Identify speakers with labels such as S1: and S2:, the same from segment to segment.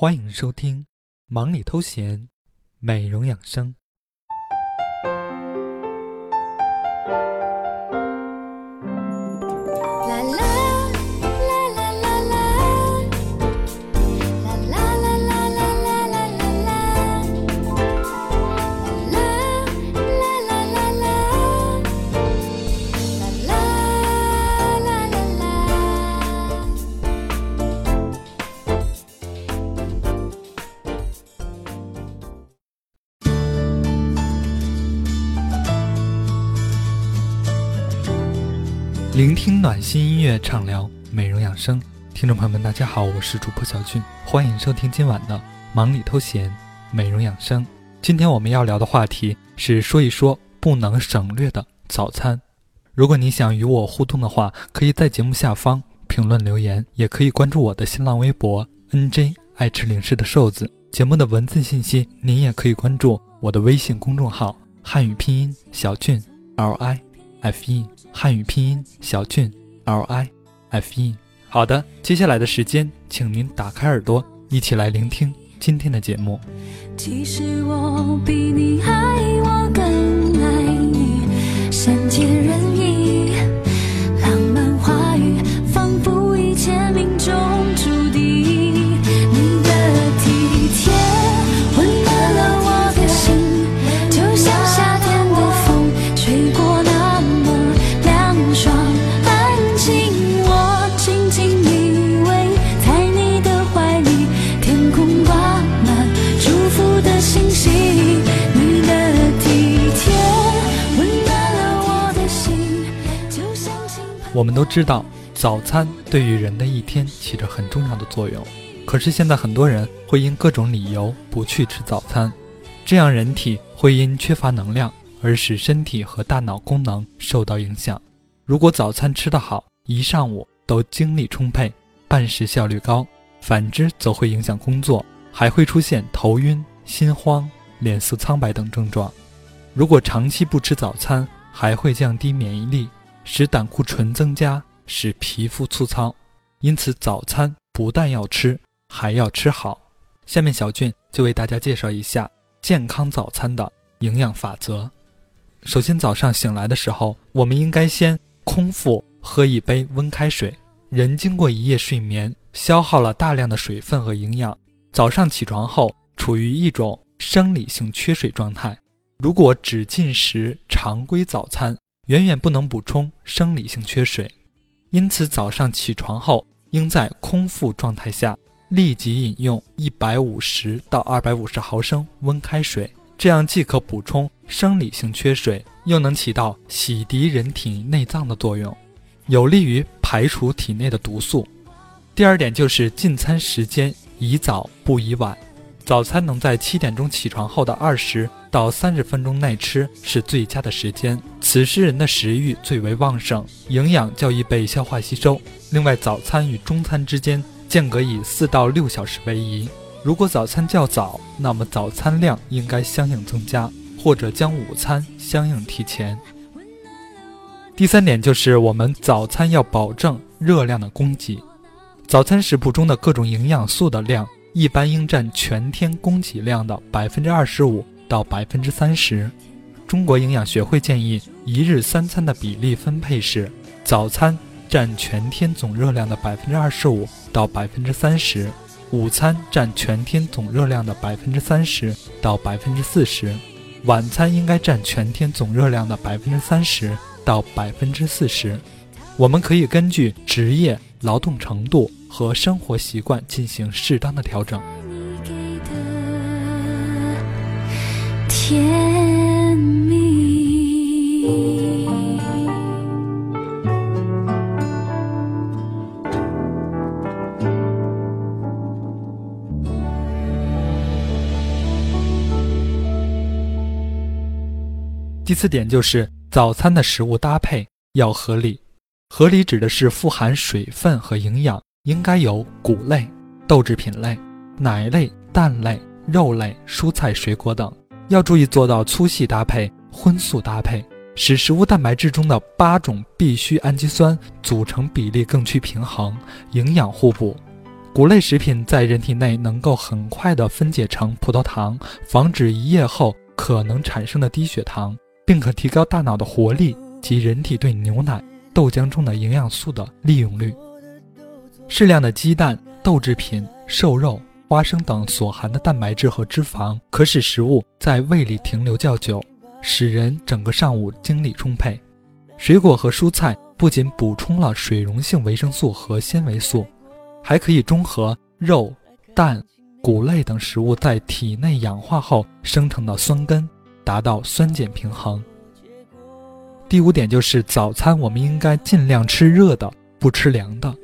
S1: 欢迎收听《忙里偷闲》，美容养生。聆听暖心音乐，畅聊美容养生。听众朋友们，大家好，我是主播小俊，欢迎收听今晚的忙里偷闲美容养生。今天我们要聊的话题是说一说不能省略的早餐。如果你想与我互动的话，可以在节目下方评论留言，也可以关注我的新浪微博 NJ 爱吃零食的瘦子。节目的文字信息，您也可以关注我的微信公众号汉语拼音小俊 L I F E。汉语拼音小俊，L I F E。好的，接下来的时间，请您打开耳朵，一起来聆听今天的节目。
S2: 其实我比你爱我更爱你，善解人意，浪漫话语，仿佛一切明我
S1: 们都知道，早餐对于人的一天起着很重要的作用。可是现在很多人会因各种理由不去吃早餐，这样人体会因缺乏能量而使身体和大脑功能受到影响。如果早餐吃得好，一上午都精力充沛，办事效率高；反之则会影响工作，还会出现头晕、心慌、脸色苍白等症状。如果长期不吃早餐，还会降低免疫力，使胆固醇增加，使皮肤粗糙。因此，早餐不但要吃，还要吃好。下面小俊就为大家介绍一下健康早餐的营养法则。首先，早上醒来的时候，我们应该先空腹喝一杯温开水。人经过一夜睡眠，消耗了大量的水分和营养，早上起床后处于一种生理性缺水状态。如果只进食常规早餐，远远不能补充生理性缺水。因此，早上起床后应在空腹状态下立即饮用一百五十到二百五十毫升温开水，这样既可补充生理性缺水，又能起到洗涤人体内脏的作用，有利于排除体内的毒素。第二点就是进餐时间宜早不宜晚，早餐能在七点钟起床后的二十到三十分钟内吃是最佳的时间，此时人的食欲最为旺盛，营养较易被消化吸收。另外，早餐与中餐之间间隔以四到六小时为宜。如果早餐较早，那么早餐量应该相应增加，或者将午餐相应提前。第三点就是我们早餐要保证热量的供给，早餐食谱中的各种营养素的量一般应占全天供给量的百分之二十五到百分之三十。中国营养学会建议，一日三餐的比例分配是：早餐占全天总热量的百分之二十五到百分之三十，午餐占全天总热量的百分之三十到百分之四十，晚餐应该占全天总热量的百分之三十到百分之四十。我们可以根据职业、劳动程度和生活习惯进行适当的调整。
S2: 甜蜜。
S1: 第四点就是早餐的食物搭配要合理，合理指的是富含水分和营养，应该有谷类、豆制品类、奶类、蛋类、肉类、蔬菜、水果等。要注意做到粗细搭配、荤素搭配，使食物蛋白质中的八种必需氨基酸组成比例更趋平衡，营养互补。谷类食品在人体内能够很快地分解成葡萄糖，防止一夜后可能产生的低血糖，并可提高大脑的活力及人体对牛奶、豆浆中的营养素的利用率。适量的鸡蛋、豆制品、瘦肉、花生等所含的蛋白质和脂肪，可使食物在胃里停留较久，使人整个上午精力充沛。水果和蔬菜不仅补充了水溶性维生素和纤维素，还可以中和肉、蛋、谷类等食物在体内氧化后生成的酸根，达到酸碱平衡。第五点就是早餐我们应该尽量吃热的，不吃凉的。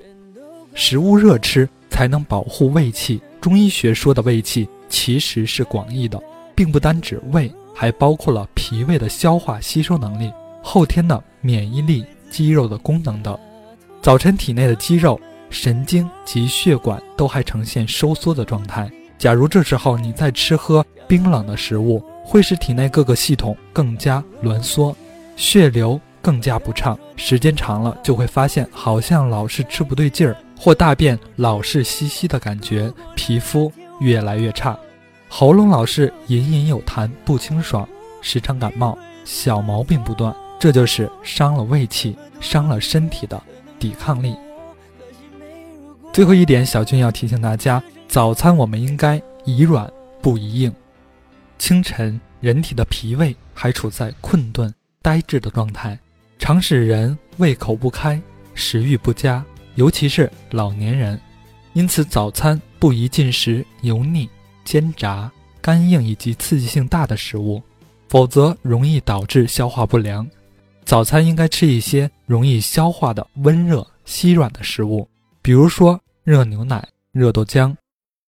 S1: 食物热吃才能保护胃气。中医学说的胃气其实是广义的，并不单指胃，还包括了脾胃的消化吸收能力、后天的免疫力、肌肉的功能等。早晨体内的肌肉、神经及血管都还呈现收缩的状态。假如这时候你再吃喝冰冷的食物，会使体内各个系统更加挛缩，血流更加不畅。时间长了，就会发现好像老是吃不对劲儿。或大便老是稀稀的感觉，皮肤越来越差，喉咙老是隐隐有痰，不清爽，时常感冒，小毛病不断，这就是伤了胃气，伤了身体的抵抗力。最后一点，小俊要提醒大家，早餐我们应该宜软不宜硬。清晨，人体的脾胃还处在困顿、呆滞的状态，常使人胃口不开，食欲不佳。尤其是老年人，因此早餐不宜进食油腻、煎炸、干硬以及刺激性大的食物，否则容易导致消化不良。早餐应该吃一些容易消化的温热、稀软的食物，比如说热牛奶、热豆浆、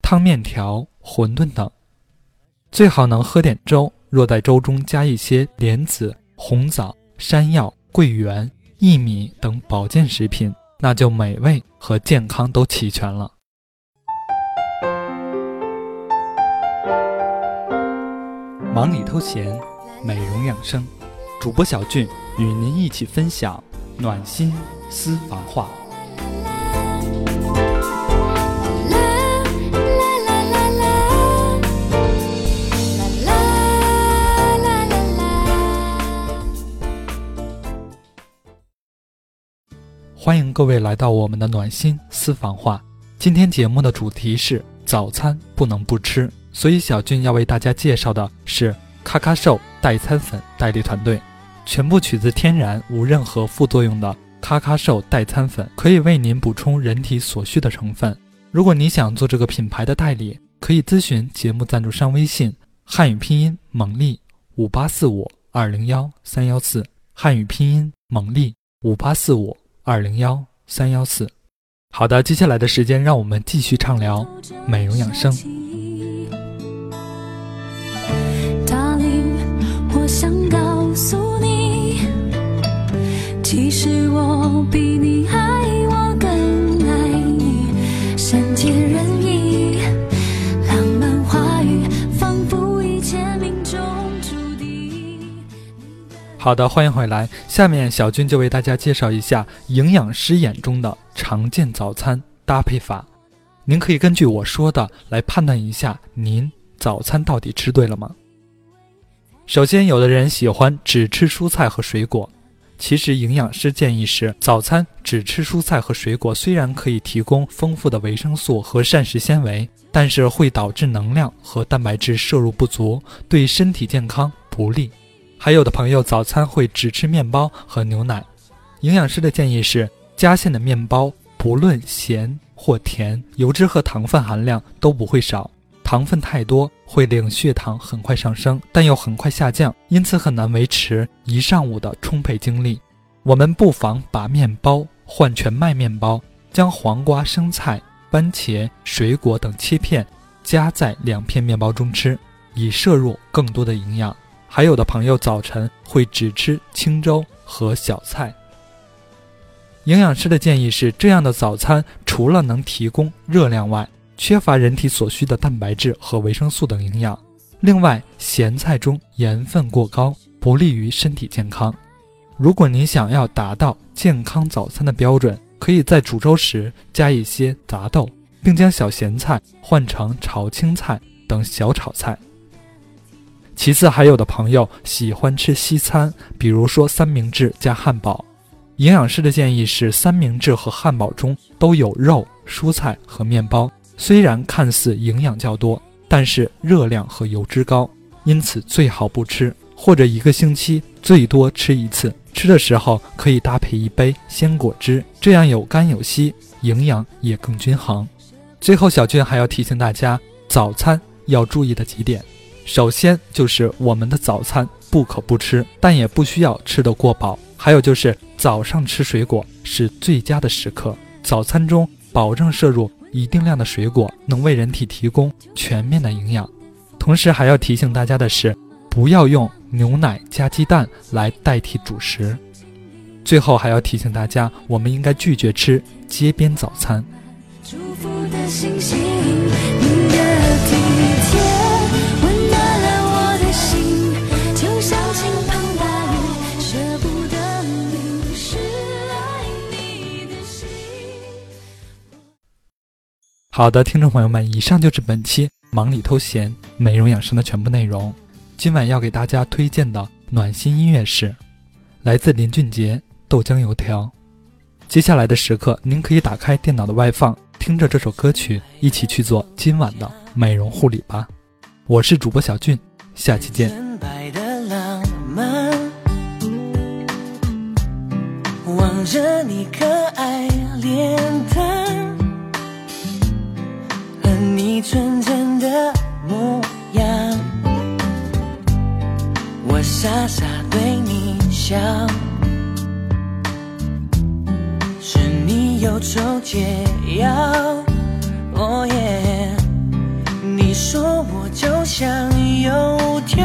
S1: 汤面条、馄饨等。最好能喝点粥，若在粥中加一些莲子、红枣、山药、桂圆、薏米等保健食品。那就美味和健康都齐全了。忙里偷闲，美容养生，主播小俊与您一起分享暖心私房话。各位来到我们的暖心私房话。今天节目的主题是早餐不能不吃，所以小俊要为大家介绍的是咔咔瘦代餐粉代理团队，全部取自天然、无任何副作用的咔咔瘦代餐粉，可以为您补充人体所需的成分。如果你想做这个品牌的代理，可以咨询节目赞助商微信：汉语拼音猛力五八四五二零幺三幺四，汉语拼音猛力五八四五。二零幺三幺四，好的，接下来的时间让我们继续畅聊美容养生。好的，欢迎回来。下面小军就为大家介绍一下营养师眼中的常见早餐搭配法。您可以根据我说的来判断一下，您早餐到底吃对了吗？首先，有的人喜欢只吃蔬菜和水果，其实营养师建议是，早餐只吃蔬菜和水果虽然可以提供丰富的维生素和膳食纤维，但是会导致能量和蛋白质摄入不足，对身体健康不利。还有的朋友早餐会只吃面包和牛奶，营养师的建议是夹馅的面包，不论咸或甜，油脂和糖分含量都不会少。糖分太多会令血糖很快上升，但又很快下降，因此很难维持一上午的充沛精力。我们不妨把面包换全麦面包，将黄瓜、生菜、番茄、水果等切片夹在两片面包中吃，以摄入更多的营养。还有的朋友早晨会只吃清粥和小菜。营养师的建议是，这样的早餐除了能提供热量外，缺乏人体所需的蛋白质和维生素等营养。另外，咸菜中盐分过高，不利于身体健康。如果您想要达到健康早餐的标准，可以在煮粥时加一些杂豆，
S3: 并将小咸菜换成炒青菜等小炒菜。其次，还有的朋友喜欢吃西餐，比如说三明治加汉堡。营养师的建议是，三明治和汉堡中都有肉、蔬菜和面包，虽然看似营养较多，但是热量和油脂高，因此最好不吃，或者一个星期最多吃一次。吃的时候可以搭配一杯鲜果汁，这样有干有稀，营养也更均衡。最后，小俊还要提醒大家，早餐要注意的几点。首先就是我们的早餐不可不吃，但也不需要吃得过饱。还有就是早上吃水果是最佳的时刻，早餐中保证摄入一定量的水果，能为人体提供全面的营养。同时还要提醒大家的是，不要用牛奶加鸡蛋来代替主食。最后还要提醒大家，我们应该拒绝吃街边早餐。祝福的星星，好的，听众朋友们，以上就是本期忙里偷闲美容养生的全部内容。今晚要给大家推荐的暖心音乐是来自林俊杰《豆浆油条》。接下来的时刻，您可以打开电脑的外放，听着这首歌曲，一起去做今晚的美容护理吧。我是主播小俊，下期见。望着你可爱脸蛋。傻傻对你笑，是你忧愁解药。哦耶，你说我就像油条，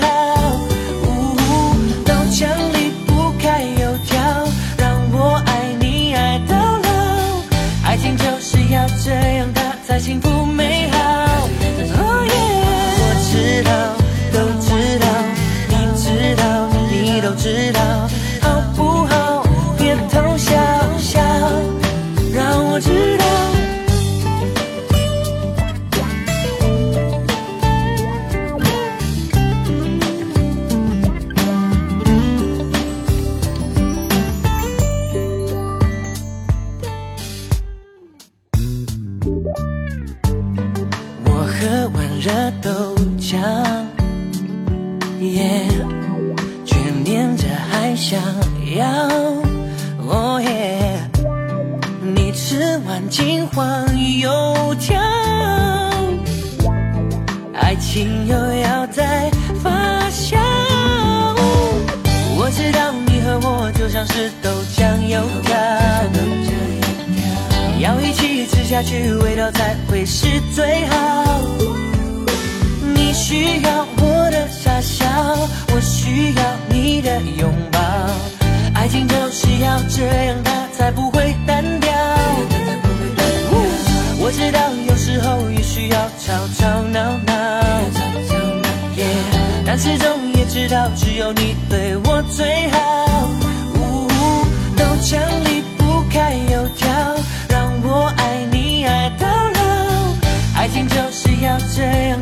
S3: 吃完金黄油条，爱情又要再发酵。我知道你和我就像是豆浆油条，要一起吃下去，味道才会是最好。你需要我的傻笑，我需要你的拥抱。爱情就是要这样，它才不会吵吵闹闹，但始终也知道只有你对我最好。豆浆离不开油条，让我爱你爱到老。爱情就是要这样，